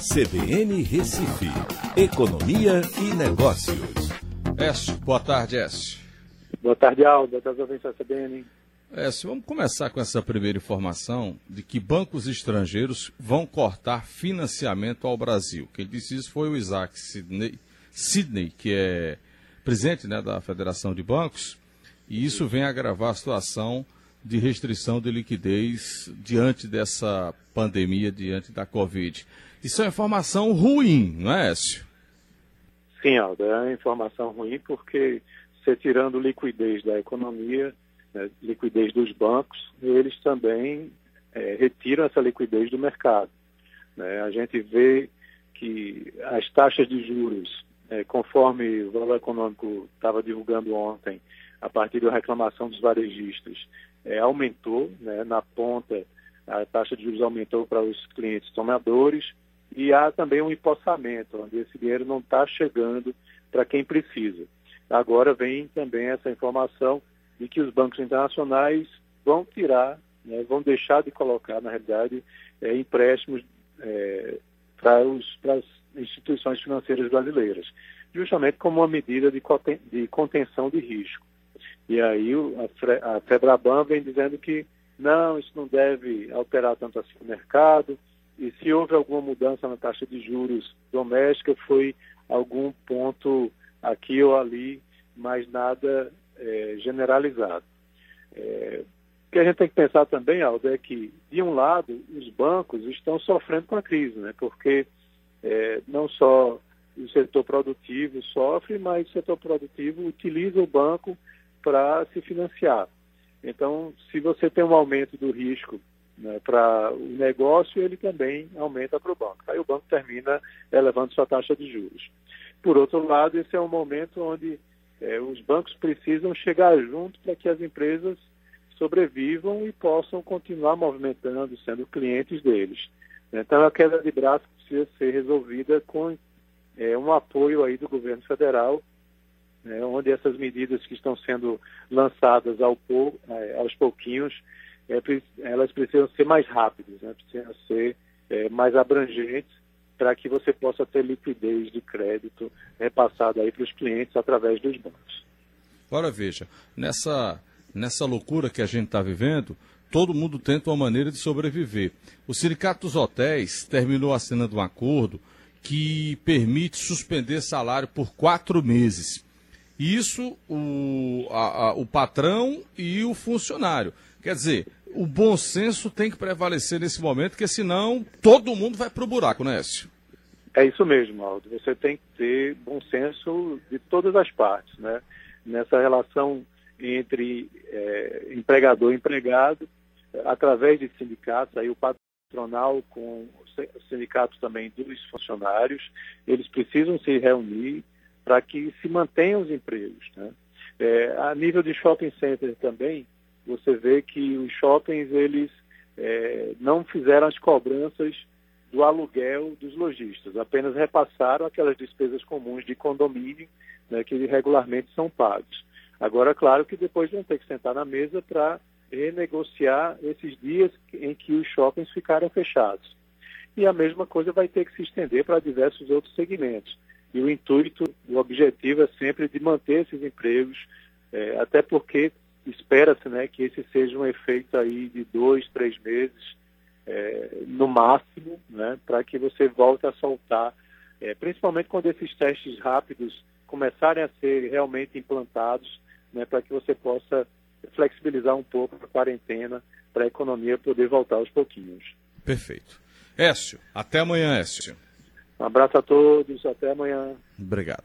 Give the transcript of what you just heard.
CBN Recife, Economia e Negócios. Écio, boa tarde, Écio. Boa tarde, Aldo. Boa tarde, ouvintes da CBN. Écio, vamos começar com essa primeira informação de que bancos estrangeiros vão cortar financiamento ao Brasil. Quem disse isso foi o Isaac Sidney, Sidney que é presidente né, da Federação de Bancos, e isso vem agravar a situação de restrição de liquidez diante dessa pandemia, diante da Covid. Isso é informação ruim, não é, Écio? Sim, Aldo, é informação ruim porque você tirando liquidez da economia, né, liquidez dos bancos, eles também é, retiram essa liquidez do mercado. Né? A gente vê que as taxas de juros, é, conforme o Valor Econômico estava divulgando ontem, a partir da reclamação dos varejistas, é, aumentou, né, na ponta a taxa de juros aumentou para os clientes tomadores e há também um empossamento, onde esse dinheiro não está chegando para quem precisa. Agora vem também essa informação de que os bancos internacionais vão tirar, né, vão deixar de colocar, na realidade, é, empréstimos é, para as instituições financeiras brasileiras, justamente como uma medida de contenção de risco. E aí a, Febraban vem dizendo que não, isso não deve alterar tanto assim o mercado, e se houve alguma mudança na taxa de juros doméstica, foi algum ponto aqui ou ali, mas nada é, generalizado. É, o que a gente tem que pensar também, Aldo, é que, de um lado, os bancos estão sofrendo com a crise, né? porque é, não só o setor produtivo sofre, mas o setor produtivo utiliza o banco para se financiar. Então, se você tem um aumento do risco né, para o negócio, ele também aumenta para o banco. Aí o banco termina elevando sua taxa de juros. Por outro lado, esse é um momento onde é, os bancos precisam chegar junto para que as empresas sobrevivam e possam continuar movimentando, sendo clientes deles. Então, a queda de braço precisa ser resolvida com é, um apoio aí do governo federal né, onde essas medidas que estão sendo lançadas ao pou, é, aos pouquinhos, é, elas precisam ser mais rápidas, né, precisam ser é, mais abrangentes para que você possa ter liquidez de crédito repassada aí para os clientes através dos bancos. Agora veja, nessa, nessa loucura que a gente está vivendo, todo mundo tenta uma maneira de sobreviver. O Sindicato dos Hotéis terminou assinando um acordo que permite suspender salário por quatro meses. Isso o, a, a, o patrão e o funcionário. Quer dizer, o bom senso tem que prevalecer nesse momento, porque senão todo mundo vai para o buraco, né, Écio? É isso mesmo, Aldo. Você tem que ter bom senso de todas as partes, né? Nessa relação entre é, empregador e empregado, através de sindicatos, aí o patronal com o sindicato também dos funcionários, eles precisam se reunir para que se mantenham os empregos. Né? É, a nível de shopping center também, você vê que os shoppings eles é, não fizeram as cobranças do aluguel dos lojistas, apenas repassaram aquelas despesas comuns de condomínio né, que regularmente são pagos. Agora, claro que depois vão ter que sentar na mesa para renegociar esses dias em que os shoppings ficaram fechados. E a mesma coisa vai ter que se estender para diversos outros segmentos. E o intuito, o objetivo é sempre de manter esses empregos, é, até porque espera-se né, que esse seja um efeito aí de dois, três meses, é, no máximo, né, para que você volte a soltar, é, principalmente quando esses testes rápidos começarem a ser realmente implantados, né, para que você possa flexibilizar um pouco a quarentena para a economia poder voltar aos pouquinhos. Perfeito. Écio, até amanhã, Écio. Um abraço a todos, até amanhã. Obrigado.